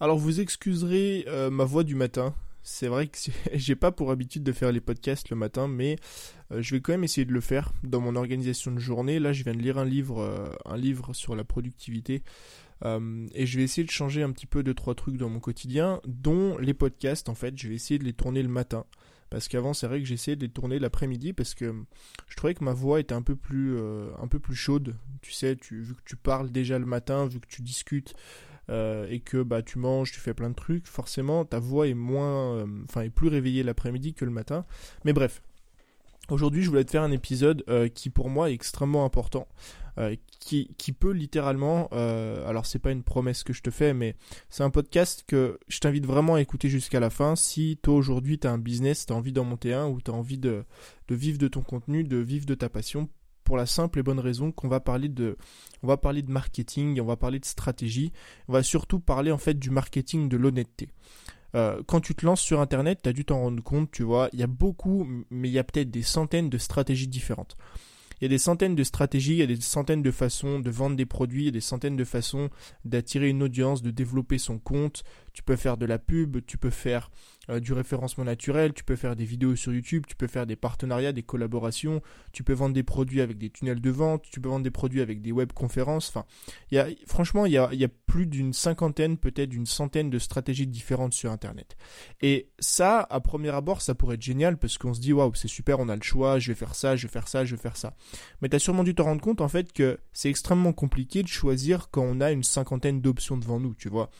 Alors vous excuserez euh, ma voix du matin. C'est vrai que j'ai pas pour habitude de faire les podcasts le matin, mais euh, je vais quand même essayer de le faire dans mon organisation de journée. Là, je viens de lire un livre, euh, un livre sur la productivité, et je vais essayer de changer un petit peu de trois trucs dans mon quotidien, dont les podcasts. En fait, je vais essayer de les tourner le matin, parce qu'avant, c'est vrai que j'essayais de les tourner l'après-midi, parce que je trouvais que ma voix était un peu plus, un peu plus chaude. Tu sais, vu que tu parles déjà le matin, vu que tu discutes. Euh, et que bah tu manges, tu fais plein de trucs, forcément ta voix est moins, euh, enfin est plus réveillée l'après-midi que le matin. Mais bref, aujourd'hui je voulais te faire un épisode euh, qui pour moi est extrêmement important. qui, qui peut littéralement, alors c'est pas une promesse que je te fais, mais c'est un podcast que je t'invite vraiment à écouter jusqu'à la fin. Si toi aujourd'hui tu as un business, tu as envie d'en monter un ou tu as envie de vivre de ton contenu, de vivre de ta passion, pour la simple et bonne raison qu'on va parler de marketing, on va parler de stratégie, on va surtout parler en fait du marketing de l'honnêteté. Euh, quand tu te lances sur internet, tu as dû t'en rendre compte, tu vois, il y a beaucoup mais il y a peut-être des centaines de stratégies différentes. Il y a des centaines de stratégies, il y a des centaines de façons de vendre des produits, il y a des centaines de façons d'attirer une audience, de développer son compte. Tu peux faire de la pub, tu peux faire euh, du référencement naturel, tu peux faire des vidéos sur YouTube, tu peux faire des partenariats, des collaborations, tu peux vendre des produits avec des tunnels de vente, tu peux vendre des produits avec des webconférences. Enfin, y a, franchement, il y a, y a plus d'une cinquantaine, peut-être d'une centaine de stratégies différentes sur Internet. Et ça, à premier abord, ça pourrait être génial parce qu'on se dit, waouh, c'est super, on a le choix, je vais faire ça, je vais faire ça, je vais faire ça. Mais tu as sûrement dû te rendre compte, en fait, que c'est extrêmement compliqué de choisir quand on a une cinquantaine d'options devant nous, tu vois.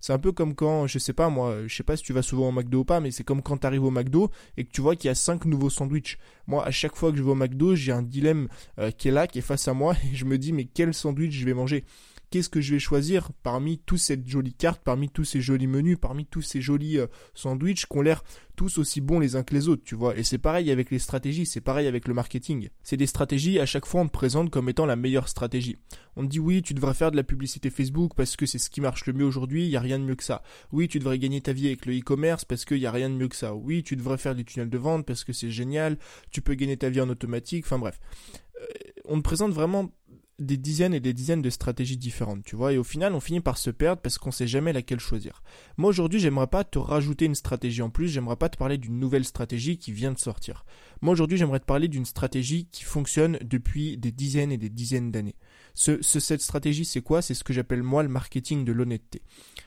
C'est un peu comme quand, je sais pas moi, je sais pas si tu vas souvent au McDo ou pas, mais c'est comme quand tu arrives au McDo et que tu vois qu'il y a cinq nouveaux sandwichs. Moi, à chaque fois que je vais au McDo, j'ai un dilemme euh, qui est là, qui est face à moi, et je me dis mais quel sandwich je vais manger? Qu'est-ce que je vais choisir parmi toute cette jolie carte, parmi tous ces jolis menus, parmi tous ces jolis euh, sandwichs qui ont l'air tous aussi bons les uns que les autres, tu vois. Et c'est pareil avec les stratégies, c'est pareil avec le marketing. C'est des stratégies, à chaque fois on te présente comme étant la meilleure stratégie. On te dit oui, tu devrais faire de la publicité Facebook parce que c'est ce qui marche le mieux aujourd'hui, il y a rien de mieux que ça. Oui, tu devrais gagner ta vie avec le e-commerce parce qu'il y a rien de mieux que ça. Oui, tu devrais faire des tunnels de vente parce que c'est génial, tu peux gagner ta vie en automatique, enfin bref. Euh, on te présente vraiment des dizaines et des dizaines de stratégies différentes, tu vois, et au final, on finit par se perdre parce qu'on sait jamais laquelle choisir. Moi, aujourd'hui, j'aimerais pas te rajouter une stratégie en plus, j'aimerais pas te parler d'une nouvelle stratégie qui vient de sortir. Moi, aujourd'hui, j'aimerais te parler d'une stratégie qui fonctionne depuis des dizaines et des dizaines d'années. Ce, cette stratégie, c'est quoi? C'est ce que j'appelle moi le marketing de l'honnêteté.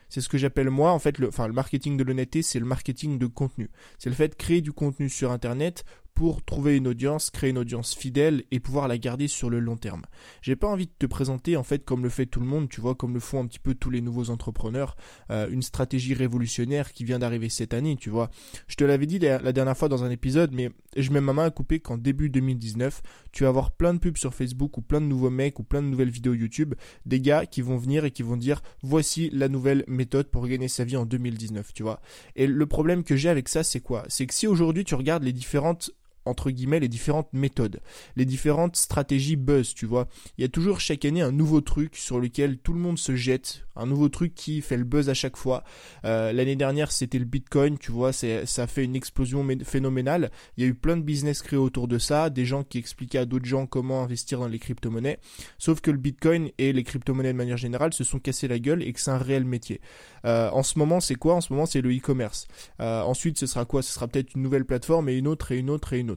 C'est ce que j'appelle moi, en fait, le, enfin, le marketing de l'honnêteté, c'est le marketing de contenu. C'est le fait de créer du contenu sur Internet pour trouver une audience, créer une audience fidèle et pouvoir la garder sur le long terme. J'ai pas envie de te présenter en fait comme le fait tout le monde, tu vois, comme le font un petit peu tous les nouveaux entrepreneurs, euh, une stratégie révolutionnaire qui vient d'arriver cette année, tu vois. Je te l'avais dit la, dernière fois dans un épisode, mais je mets ma main à couper qu'en début 2019, tu vas avoir plein de pubs sur Facebook ou plein de nouveaux mecs ou plein de nouvelles vidéos YouTube, des gars qui vont venir et qui vont dire voici la nouvelle méthode pour gagner sa vie en 2019, tu vois. Et le problème que j'ai avec ça, c'est quoi? C'est que si aujourd'hui tu regardes les différentes entre guillemets les différentes méthodes, les différentes stratégies buzz, tu vois. Il y a toujours chaque année un nouveau truc sur lequel tout le monde se jette, un nouveau truc qui fait le buzz à chaque fois. Euh, l'année dernière c'était le Bitcoin, tu vois, ça a fait une explosion phénoménale. Il y a eu plein de business créés autour de ça, des gens qui expliquaient à d'autres gens comment investir dans les crypto-monnaies. Sauf que le Bitcoin et les crypto-monnaies de manière générale se sont cassés la gueule et que c'est un réel métier. Euh, en ce moment c'est quoi? En ce moment c'est le e-commerce. Euh, ensuite ce sera quoi? Ce sera peut-être une nouvelle plateforme et une autre et une autre et une autre.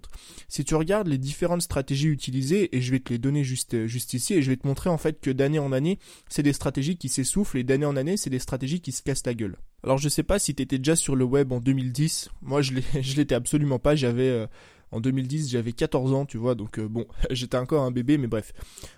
Si tu regardes les différentes stratégies utilisées, et je vais te les donner juste, juste ici, et je vais te montrer en fait que d'année en année, c'est des stratégies qui s'essoufflent, et d'année en année, c'est des stratégies qui se cassent la gueule. Alors je sais pas si tu étais déjà sur le web en 2010, moi je l'étais absolument pas, j'avais... Euh, en 2010, j'avais 14 ans, tu vois, donc euh, bon, j'étais encore un bébé, mais bref.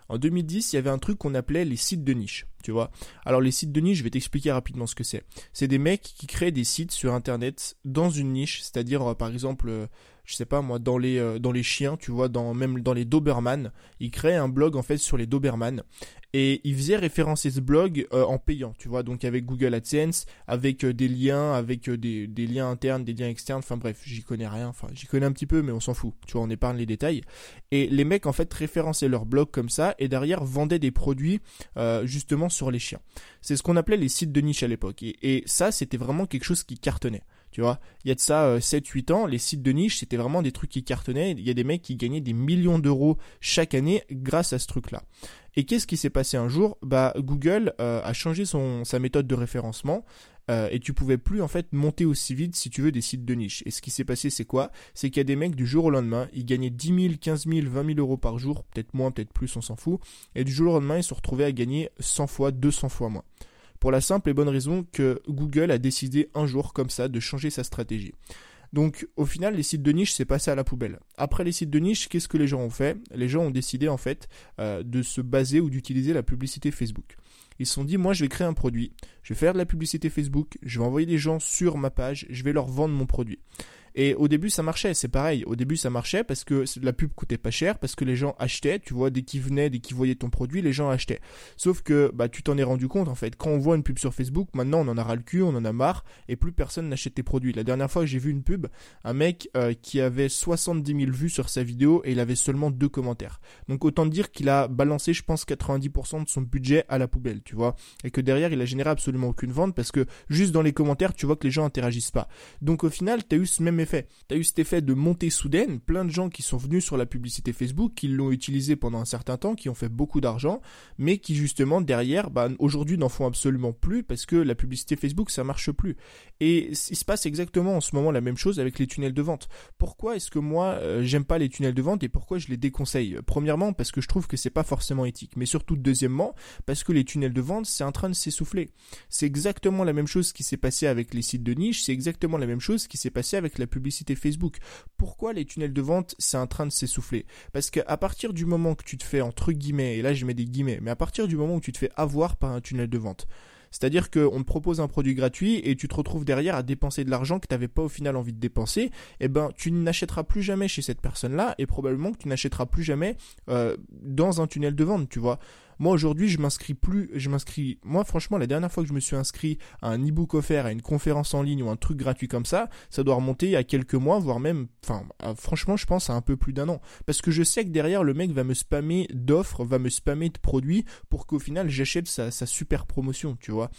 En 2010, il y avait un truc qu'on appelait les sites de niche, tu vois. Alors les sites de niche, je vais t'expliquer rapidement ce que c'est. C'est des mecs qui créent des sites sur Internet dans une niche, c'est-à-dire euh, par exemple je sais pas moi, dans les, euh, chiens, tu vois, même dans les Doberman. Il créait un blog en fait sur les Doberman et il faisait référencer ce blog euh, en payant, tu vois, donc avec Google AdSense, avec euh, des liens, avec des, liens internes, des liens externes, enfin bref, j'y connais rien, enfin j'y connais un petit peu, mais on s'en fout, tu vois, on épargne les détails. Et les mecs en fait référençaient leur blog comme ça et derrière vendaient des produits justement sur les chiens. C'est ce qu'on appelait les sites de niche à l'époque et ça c'était vraiment quelque chose qui cartonnait. Tu vois, il y a de ça 7-8 ans, les sites de niche, c'était vraiment des trucs qui cartonnaient. Il y a des mecs qui gagnaient des millions d'euros chaque année grâce à ce truc-là. Et qu'est-ce qui s'est passé un jour? Bah Google a changé son, sa méthode de référencement. Euh, et tu pouvais plus en fait monter aussi vite si tu veux des sites de niche. Et ce qui s'est passé c'est quoi? C'est qu'il y a des mecs du jour au lendemain, ils gagnaient 10 000, 15 000, 20 000 euros par jour, peut-être moins, peut-être plus, on s'en fout. Et du jour au lendemain ils se retrouvaient à gagner 100 fois, 200 fois moins. Pour la simple et bonne raison que Google a décidé un jour comme ça de changer sa stratégie. Donc au final, les sites de niche, c'est passé à la poubelle. Après les sites de niche, qu'est-ce que les gens ont fait? Les gens ont décidé en fait euh, de se baser ou d'utiliser la publicité Facebook. Ils se sont dit, moi je vais créer un produit, je vais faire de la publicité Facebook, je vais envoyer des gens sur ma page, je vais leur vendre mon produit. Et au début, ça marchait, c'est pareil. Au début, ça marchait parce que la pub coûtait pas cher, parce que les gens achetaient, tu vois, dès qu'ils venaient, dès qu'ils voyaient ton produit, les gens achetaient. Sauf que, bah, tu t'en es rendu compte, en fait. Quand on voit une pub sur Facebook, maintenant, on en a ras le cul, on en a marre, et plus personne n'achète tes produits. La dernière fois que j'ai vu une pub, un mec euh, qui avait 70 000 vues sur sa vidéo et il avait seulement deux commentaires. Donc, autant dire qu'il a balancé, je pense, 90% de son budget à la poubelle, tu vois. Et que derrière, il a généré absolument aucune vente parce que juste dans les commentaires, tu vois que les gens interagissent pas. Donc, au final, tu as eu ce même effet. Tu as eu cet effet de montée soudaine, plein de gens qui sont venus sur la publicité Facebook, qui l'ont utilisé pendant un certain temps, qui ont fait beaucoup d'argent, mais qui justement derrière, bah, aujourd'hui n'en font absolument plus parce que la publicité Facebook ça marche plus. Et il se passe exactement en ce moment la même chose avec les tunnels de vente. Pourquoi est-ce que moi euh, j'aime pas les tunnels de vente et pourquoi je les déconseille? Premièrement parce que je trouve que c'est pas forcément éthique, mais surtout deuxièmement parce que les tunnels de vente c'est en train de s'essouffler. C'est exactement la même chose qui s'est passé avec les sites de niche, c'est exactement la même chose qui s'est passé avec la publicité Facebook. Pourquoi les tunnels de vente, c'est en train de s'essouffler? Parce qu'à partir du moment que tu te fais, entre guillemets, et là je mets des guillemets, mais à partir du moment où tu te fais avoir par un tunnel de vente, c'est-à-dire qu'on te propose un produit gratuit et tu te retrouves derrière à dépenser de l'argent que tu n'avais pas au final envie de dépenser, eh ben tu n'achèteras plus jamais chez cette personne-là et probablement que tu n'achèteras plus jamais euh, dans un tunnel de vente, tu vois. Moi aujourd'hui, je m'inscris plus, je m'inscris. Moi franchement, la dernière fois que je me suis inscrit à un e-book offert, à une conférence en ligne ou un truc gratuit comme ça, ça doit remonter à quelques mois, voire même, enfin, franchement, je pense à un peu plus d'un an, parce que je sais que derrière le mec va me spammer d'offres, va me spammer de produits pour qu'au final j'achète sa, sa super promotion, tu vois.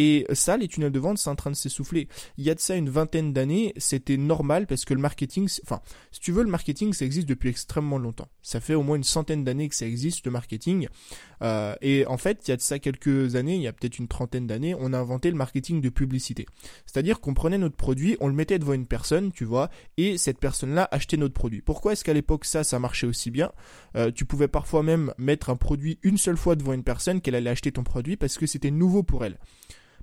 Et ça, les tunnels de vente, c'est en train de s'essouffler. Il y a de ça une vingtaine d'années, c'était normal parce que le marketing, enfin, si tu veux, le marketing, ça existe depuis extrêmement longtemps. Ça fait au moins une centaine d'années que ça existe, le marketing. Euh, et en fait, il y a de ça quelques années, il y a peut-être une trentaine d'années, on a inventé le marketing de publicité. C'est-à-dire qu'on prenait notre produit, on le mettait devant une personne, tu vois, et cette personne-là achetait notre produit. Pourquoi est-ce qu'à l'époque ça, ça marchait aussi bien? Euh, Tu pouvais parfois même mettre un produit une seule fois devant une personne qu'elle allait acheter ton produit parce que c'était nouveau pour elle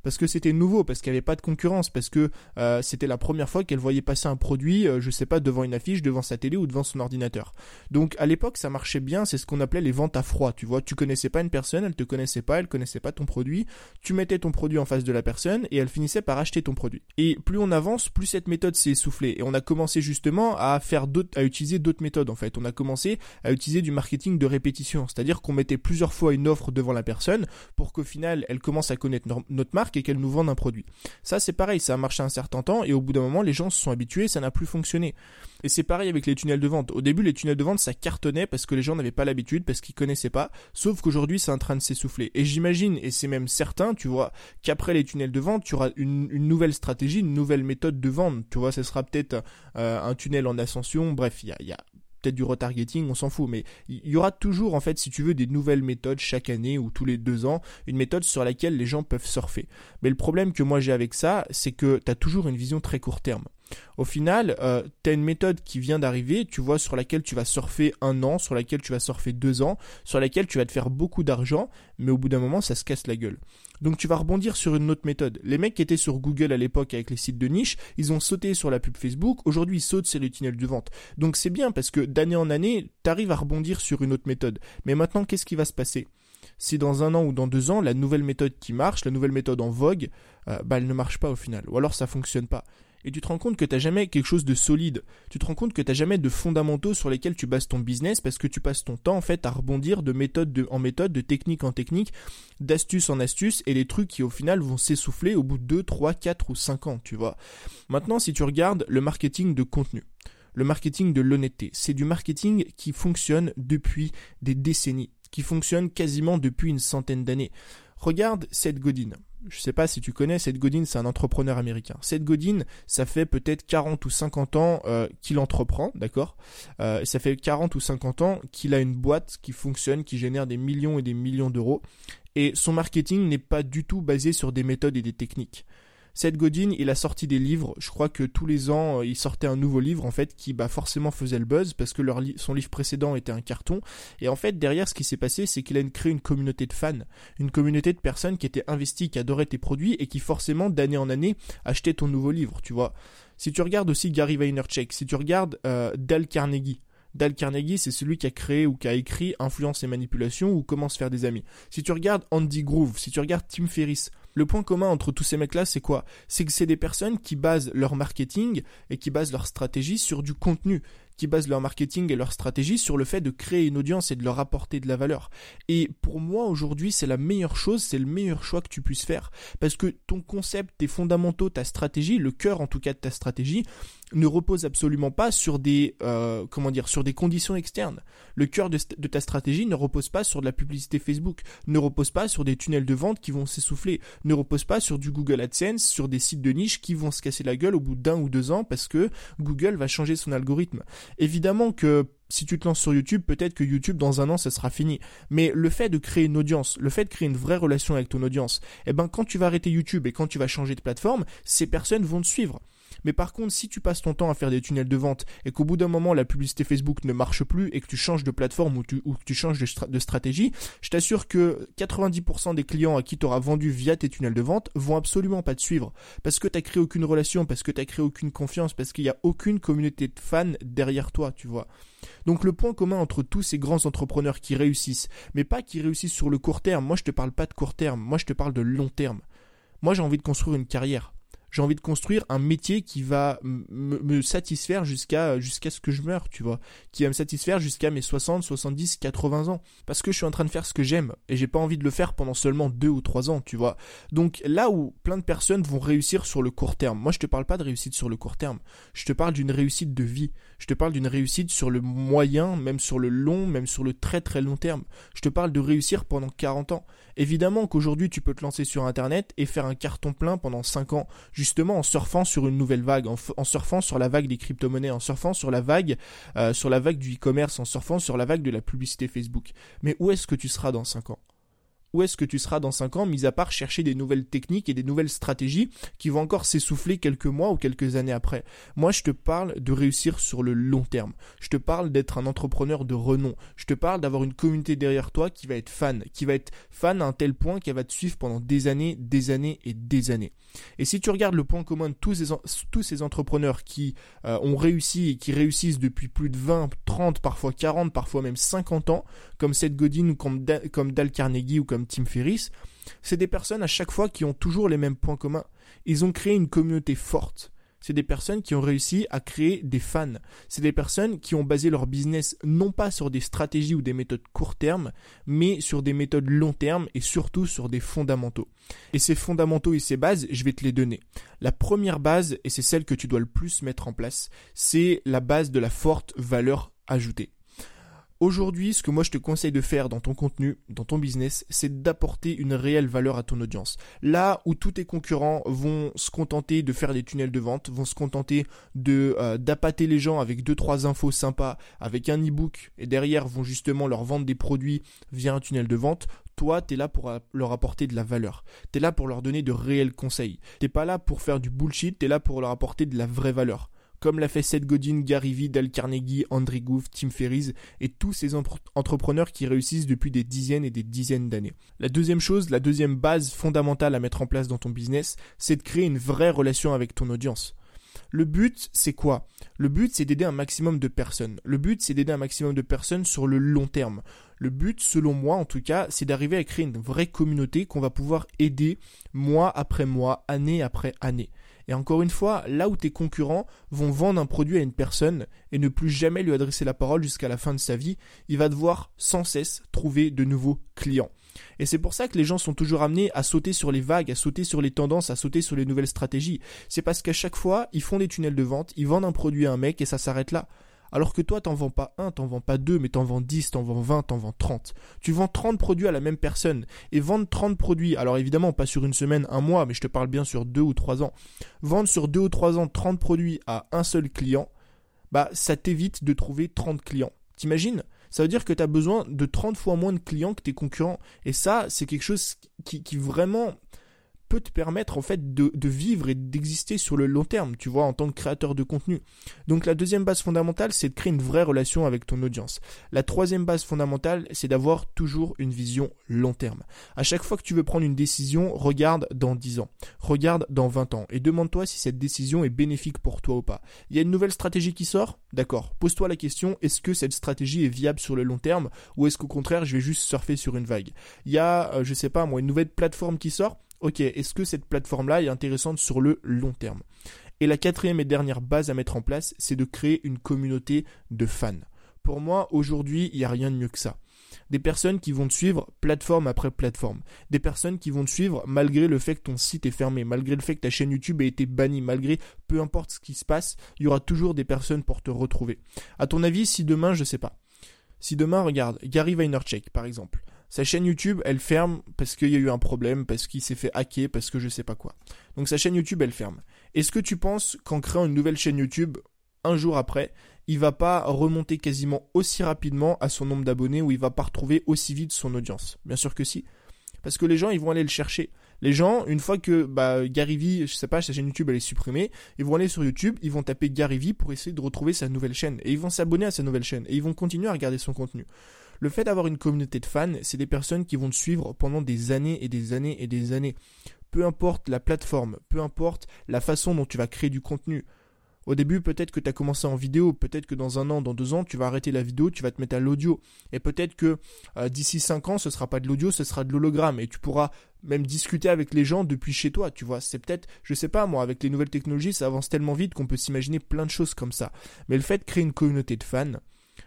parce que c'était nouveau, parce qu'il n'y avait pas de concurrence, parce que euh, c'était la première fois qu'elle voyait passer un produit, euh, je sais pas, devant une affiche, devant sa télé ou devant son ordinateur. Donc à l'époque, ça marchait bien, c'est ce qu'on appelait les ventes à froid, tu vois, tu connaissais pas une personne, elle te connaissait pas, elle connaissait pas ton produit, tu mettais ton produit en face de la personne et elle finissait par acheter ton produit. Et plus on avance, plus cette méthode s'est essoufflée et on a commencé justement à à utiliser d'autres méthodes en fait. On a commencé à utiliser du marketing de répétition, c'est-à-dire qu'on mettait plusieurs fois une offre devant la personne pour qu'au final, elle commence à connaître notre marque et qu'elle nous vende un produit. Ça, c'est pareil, ça a marché un certain temps et au bout d'un moment, les gens se sont habitués, ça n'a plus fonctionné. Et c'est pareil avec les tunnels de vente. Au début, les tunnels de vente, ça cartonnait parce que les gens n'avaient pas l'habitude, parce qu'ils connaissaient pas. Sauf qu'aujourd'hui, c'est en train de s'essouffler. Et j'imagine, et c'est même certain, tu vois, qu'après les tunnels de vente, tu auras une, nouvelle stratégie, une nouvelle méthode de vente. Tu vois, ce sera peut-être euh, un tunnel en ascension. Bref, il y a, y a peut-être du retargeting, on s'en fout, mais il y aura toujours en fait, si tu veux, des nouvelles méthodes chaque année ou tous les deux ans, une méthode sur laquelle les gens peuvent surfer. Mais le problème que moi j'ai avec ça, c'est que tu as toujours une vision très court terme. Au final, euh, tu as une méthode qui vient d'arriver, tu vois, sur laquelle tu vas surfer un an, sur laquelle tu vas surfer deux ans, sur laquelle tu vas te faire beaucoup d'argent, mais au bout d'un moment, ça se casse la gueule. Donc tu vas rebondir sur une autre méthode. Les mecs qui étaient sur Google à l'époque avec les sites de niche, ils ont sauté sur la pub Facebook, aujourd'hui ils sautent sur les tunnels de vente. Donc c'est bien parce que d'année en année, tu arrives à rebondir sur une autre méthode. Mais maintenant, qu'est-ce qui va se passer? Si dans un an ou dans deux ans, la nouvelle méthode qui marche, la nouvelle méthode en vogue, euh, bah, elle ne marche pas au final, ou alors ça fonctionne pas et tu te rends compte que tu n'as jamais quelque chose de solide. Tu te rends compte que tu n'as jamais de fondamentaux sur lesquels tu bases ton business parce que tu passes ton temps à rebondir de méthode en méthode, de technique en technique, d'astuce en astuce et les trucs qui au final vont s'essouffler au bout de 2, 3, 4 ou 5 ans, tu vois. Maintenant, si tu regardes le marketing de contenu, le marketing de l'honnêteté, c'est du marketing qui fonctionne depuis des décennies, qui fonctionne quasiment depuis une centaine d'années. Regarde Seth Godin. Je sais pas si tu connais, Seth Godin, c'est un entrepreneur américain. Seth Godin, ça fait peut-être 40 ou 50 ans euh, qu'il entreprend, d'accord? Euh, Ça fait 40 ou 50 ans qu'il a une boîte qui fonctionne, qui génère des millions et des millions d'euros. Et son marketing n'est pas du tout basé sur des méthodes et des techniques. Seth Godin, il a sorti des livres. Je crois que tous les ans, euh, il sortait un nouveau livre en fait qui bah forcément faisait le buzz parce que leur son livre précédent était un carton. Et en fait, derrière, ce qui s'est passé, c'est qu'il a créé une communauté de fans, une communauté de personnes qui étaient investies, qui adoraient tes produits et qui forcément d'année en année achetaient ton nouveau livre. Tu vois. Si tu regardes aussi Gary Vaynerchuk, si tu regardes euh, Dale Carnegie, Dale Carnegie, c'est celui qui a créé ou qui a écrit Influence et manipulation ou Comment se faire des amis. Si tu regardes Andy Groove, si tu regardes Tim Ferriss, le point commun entre tous ces mecs-là, c'est quoi? C'est que c'est des personnes qui basent leur marketing et qui basent leur stratégie sur du contenu qui basent leur marketing et leur stratégie sur le fait de créer une audience et de leur apporter de la valeur. Et pour moi aujourd'hui, c'est la meilleure chose, c'est le meilleur choix que tu puisses faire parce que ton concept, tes fondamentaux, ta stratégie, le cœur en tout cas de ta stratégie, ne repose absolument pas sur des euh, comment dire sur des conditions externes. Le cœur de, ta stratégie ne repose pas sur de la publicité Facebook, ne repose pas sur des tunnels de vente qui vont s'essouffler, ne repose pas sur du Google AdSense, sur des sites de niche qui vont se casser la gueule au bout d'un ou deux ans parce que Google va changer son algorithme. Évidemment que si tu te lances sur YouTube, peut-être que YouTube dans un an ça sera fini. Mais le fait de créer une audience, le fait de créer une vraie relation avec ton audience, eh ben quand tu vas arrêter YouTube et quand tu vas changer de plateforme, ces personnes vont te suivre. Mais par contre, si tu passes ton temps à faire des tunnels de vente et qu'au bout d'un moment la publicité Facebook ne marche plus et que tu changes de plateforme ou, que tu changes de, stratégie, je t'assure que 90% des clients à qui tu auras vendu via tes tunnels de vente vont absolument pas te suivre parce que tu n'as créé aucune relation, parce que tu n'as créé aucune confiance, parce qu'il n'y a aucune communauté de fans derrière toi, tu vois. Donc le point commun entre tous ces grands entrepreneurs qui réussissent, mais pas qui réussissent sur le court terme, moi je te parle pas de court terme, moi je te parle de long terme. Moi j'ai envie de construire une carrière j'ai envie de construire un métier qui va me satisfaire jusqu'à jusqu'à ce que je meure, tu vois, qui va me satisfaire jusqu'à mes 60, 70, 80 ans parce que je suis en train de faire ce que j'aime et j'ai pas envie de le faire pendant seulement 2 ou 3 ans, tu vois. Donc là où plein de personnes vont réussir sur le court terme. Moi, je te parle pas de réussite sur le court terme. Je te parle d'une réussite de vie. Je te parle d'une réussite sur le moyen, même sur le long, même sur le très très long terme. Je te parle de réussir pendant 40 ans. Évidemment qu'aujourd'hui, tu peux te lancer sur internet et faire un carton plein pendant 5 ans justement en surfant sur une nouvelle vague, en, surfant sur la vague des crypto-monnaies, en surfant sur la vague, euh, sur la vague du e-commerce, en surfant sur la vague de la publicité Facebook. Mais où est-ce que tu seras dans 5 ans? Où est-ce que tu seras dans 5 ans, mis à part chercher des nouvelles techniques et des nouvelles stratégies qui vont encore s'essouffler quelques mois ou quelques années après. Moi, je te parle de réussir sur le long terme. Je te parle d'être un entrepreneur de renom. Je te parle d'avoir une communauté derrière toi qui va être fan, qui va être fan à un tel point qu'elle va te suivre pendant des années, des années et des années. Et si tu regardes le point commun de tous ces, tous ces entrepreneurs qui euh, ont réussi et qui réussissent depuis plus de 20, 30, parfois 40, parfois même 50 ans, comme Seth Godin ou comme, comme Dal Carnegie ou comme Tim Ferriss, c'est des personnes à chaque fois qui ont toujours les mêmes points communs. Ils ont créé une communauté forte. C'est des personnes qui ont réussi à créer des fans. C'est des personnes qui ont basé leur business non pas sur des stratégies ou des méthodes court terme, mais sur des méthodes long terme et surtout sur des fondamentaux. Et ces fondamentaux et ces bases, je vais te les donner. La première base, et c'est celle que tu dois le plus mettre en place, c'est la base de la forte valeur ajoutée. Aujourd'hui, ce que moi je te conseille de faire dans ton contenu, dans ton business, c'est d'apporter une réelle valeur à ton audience. Là où tous tes concurrents vont se contenter de faire des tunnels de vente, vont se contenter de euh, d'appâter les gens avec deux trois infos sympas, avec un e-book et derrière vont justement leur vendre des produits via un tunnel de vente, toi, tu es là pour leur apporter de la valeur. Tu es là pour leur donner de réels conseils. T'es pas là pour faire du bullshit, tu es là pour leur apporter de la vraie valeur comme l'a fait Seth Godin, Gary Vee, Dale Carnegie, Andrew Goof, Tim Ferriss et tous ces entrepreneurs qui réussissent depuis des dizaines et des dizaines d'années. La deuxième chose, la deuxième base fondamentale à mettre en place dans ton business, c'est de créer une vraie relation avec ton audience. Le but, c'est quoi? Le but, c'est d'aider un maximum de personnes. Le but, c'est d'aider un maximum de personnes sur le long terme. Le but, selon moi en tout cas, c'est d'arriver à créer une vraie communauté qu'on va pouvoir aider mois après mois, année après année. Et encore une fois, là où tes concurrents vont vendre un produit à une personne et ne plus jamais lui adresser la parole jusqu'à la fin de sa vie, il va devoir sans cesse trouver de nouveaux clients. Et c'est pour ça que les gens sont toujours amenés à sauter sur les vagues, à sauter sur les tendances, à sauter sur les nouvelles stratégies. C'est parce qu'à chaque fois, ils font des tunnels de vente, ils vendent un produit à un mec et ça s'arrête là. Alors que toi, t'en vends pas un, t'en vends pas deux, mais t'en vends 10, t'en vends 20, t'en vends 30. Tu vends 30 produits à la même personne. Et vendre 30 produits, alors évidemment pas sur une semaine, un mois, mais je te parle bien sur deux ou trois ans. Vendre sur deux ou trois ans 30 produits à un seul client, bah ça t'évite de trouver 30 clients. T'imagines? Ça veut dire que tu as besoin de 30 fois moins de clients que tes concurrents. Et ça, c'est quelque chose qui, qui vraiment peut te permettre en fait de, vivre et d'exister sur le long terme, tu vois, en tant que créateur de contenu. Donc la deuxième base fondamentale, c'est de créer une vraie relation avec ton audience. La troisième base fondamentale, c'est d'avoir toujours une vision long terme. À chaque fois que tu veux prendre une décision, regarde dans 10 ans, regarde dans 20 ans et demande-toi si cette décision est bénéfique pour toi ou pas. Il y a une nouvelle stratégie qui sort? D'accord. Pose-toi la question, est-ce que cette stratégie est viable sur le long terme? Ou est-ce qu'au contraire, je vais juste surfer sur une vague? Il y a, euh, je sais pas moi, une nouvelle plateforme qui sort? Ok, est-ce que cette plateforme-là est intéressante sur le long terme? Et la quatrième et dernière base à mettre en place, c'est de créer une communauté de fans. Pour moi, aujourd'hui, il n'y a rien de mieux que ça. Des personnes qui vont te suivre plateforme après plateforme. Des personnes qui vont te suivre malgré le fait que ton site est fermé, malgré le fait que ta chaîne YouTube ait été bannie, malgré peu importe ce qui se passe, il y aura toujours des personnes pour te retrouver. À ton avis, si demain, je sais pas. Si demain, regarde, Gary Vaynerchuk, par exemple, sa chaîne YouTube, elle ferme parce qu'il y a eu un problème, parce qu'il s'est fait hacker, parce que je sais pas quoi. Donc sa chaîne YouTube, elle ferme. Est-ce que tu penses qu'en créant une nouvelle chaîne YouTube, un jour après, il va pas remonter quasiment aussi rapidement à son nombre d'abonnés ou il va pas retrouver aussi vite son audience? Bien sûr que si. Parce que les gens, ils vont aller le chercher. Les gens, une fois que bah, Gary Vee, je sais pas, sa chaîne YouTube elle est supprimée, ils vont aller sur YouTube, ils vont taper Gary Vee pour essayer de retrouver sa nouvelle chaîne. Et ils vont s'abonner à sa nouvelle chaîne. Et ils vont continuer à regarder son contenu. Le fait d'avoir une communauté de fans, c'est des personnes qui vont te suivre pendant des années et des années et des années. Peu importe la plateforme, peu importe la façon dont tu vas créer du contenu. Au début, peut-être que tu as commencé en vidéo, peut-être que dans un an, dans deux ans, tu vas arrêter la vidéo, tu vas te mettre à l'audio. Et peut-être que euh, d'ici cinq ans, ce sera pas de l'audio, ce sera de l'hologramme. Et tu pourras même discuter avec les gens depuis chez toi, tu vois. C'est peut-être, je sais pas moi, avec les nouvelles technologies, ça avance tellement vite qu'on peut s'imaginer plein de choses comme ça. Mais le fait de créer une communauté de fans,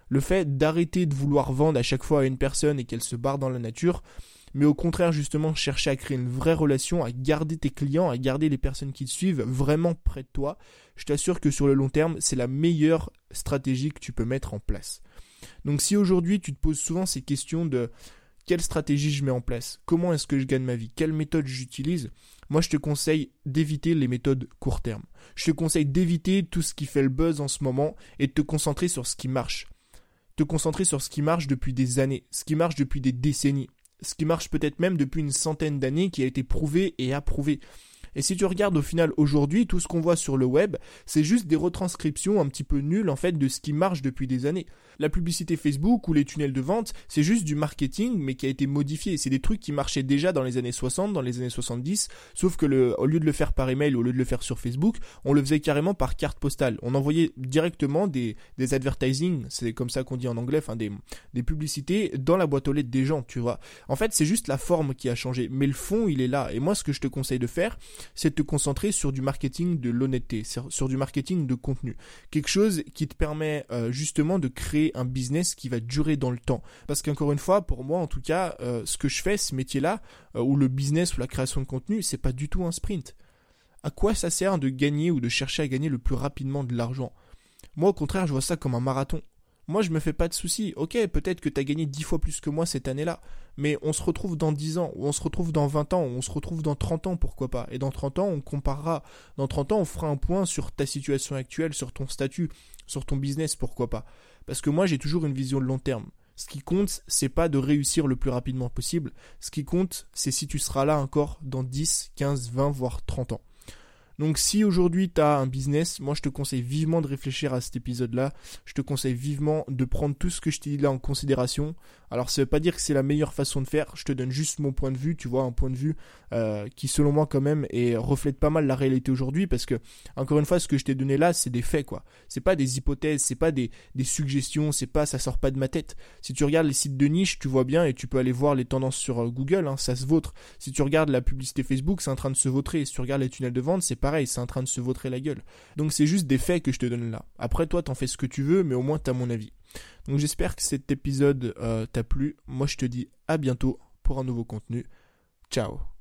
le fait d'arrêter de vouloir vendre à chaque fois à une personne et qu'elle se barre dans la nature, mais au contraire justement chercher à créer une vraie relation, à garder tes clients, à garder les personnes qui te suivent vraiment près de toi, je t'assure que sur le long terme, c'est la meilleure stratégie que tu peux mettre en place. Donc si aujourd'hui tu te poses souvent ces questions de quelle stratégie je mets en place, comment est-ce que je gagne ma vie, quelle méthode j'utilise, moi je te conseille d'éviter les méthodes court terme. Je te conseille d'éviter tout ce qui fait le buzz en ce moment et de te concentrer sur ce qui marche te concentrer sur ce qui marche depuis des années, ce qui marche depuis des décennies, ce qui marche peut-être même depuis une centaine d'années qui a été prouvé et approuvé. Et si tu regardes au final aujourd'hui, tout ce qu'on voit sur le web, c'est juste des retranscriptions un petit peu nulles en fait de ce qui marche depuis des années. La publicité Facebook ou les tunnels de vente, c'est juste du marketing mais qui a été modifié. C'est des trucs qui marchaient déjà dans les années 60, dans les années 70, sauf que au lieu de le faire par email au lieu de le faire sur Facebook, on le faisait carrément par carte postale. On envoyait directement des, des advertising, c'est comme ça qu'on dit en anglais, des, des publicités dans la boîte aux lettres des gens, tu vois. En fait, c'est juste la forme qui a changé, mais le fond, il est là. Et moi, ce que je te conseille de faire, c'est de te concentrer sur du marketing de l'honnêteté, sur, du marketing de contenu. Quelque chose qui te permet euh, justement de créer un business qui va durer dans le temps. Parce qu'encore une fois, pour moi en tout cas, euh, ce que je fais, ce métier-là, euh, ou le business ou la création de contenu, c'est pas du tout un sprint. À quoi ça sert de gagner ou de chercher à gagner le plus rapidement de l'argent? Moi au contraire, je vois ça comme un marathon. Moi, je me fais pas de soucis. Ok, peut-être que tu as gagné 10 fois plus que moi cette année-là, mais on se retrouve dans 10 ans, ou on se retrouve dans 20 ans, ou on se retrouve dans 30 ans, pourquoi pas? Et dans 30 ans, on comparera. Dans 30 ans, on fera un point sur ta situation actuelle, sur ton statut, sur ton business, pourquoi pas? Parce que moi, j'ai toujours une vision de long terme. Ce qui compte, c'est pas de réussir le plus rapidement possible. Ce qui compte, c'est si tu seras là encore dans 10, 15, 20, voire 30 ans. Donc si aujourd'hui tu as un business, moi je te conseille vivement de réfléchir à cet épisode-là. Je te conseille vivement de prendre tout ce que je t'ai dit là en considération. Alors ça veut pas dire que c'est la meilleure façon de faire, je te donne juste mon point de vue, tu vois, un point de vue euh, qui selon moi quand même et reflète pas mal la réalité aujourd'hui parce que encore une fois ce que je t'ai donné là c'est des faits quoi. C'est pas des hypothèses, c'est pas des, des suggestions, c'est pas ça sort pas de ma tête. Si tu regardes les sites de niche, tu vois bien et tu peux aller voir les tendances sur euh, Google, hein, ça se vautre. Si tu regardes la publicité Facebook, c'est en train de se vautrer. Si tu regardes les tunnels de vente, c'est pareil, c'est en train de se vautrer la gueule. Donc c'est juste des faits que je te donne là. Après toi, t'en fais ce que tu veux, mais au moins t'as mon avis. Donc j'espère que cet épisode euh, t'a plu. Moi je te dis à bientôt pour un nouveau contenu. Ciao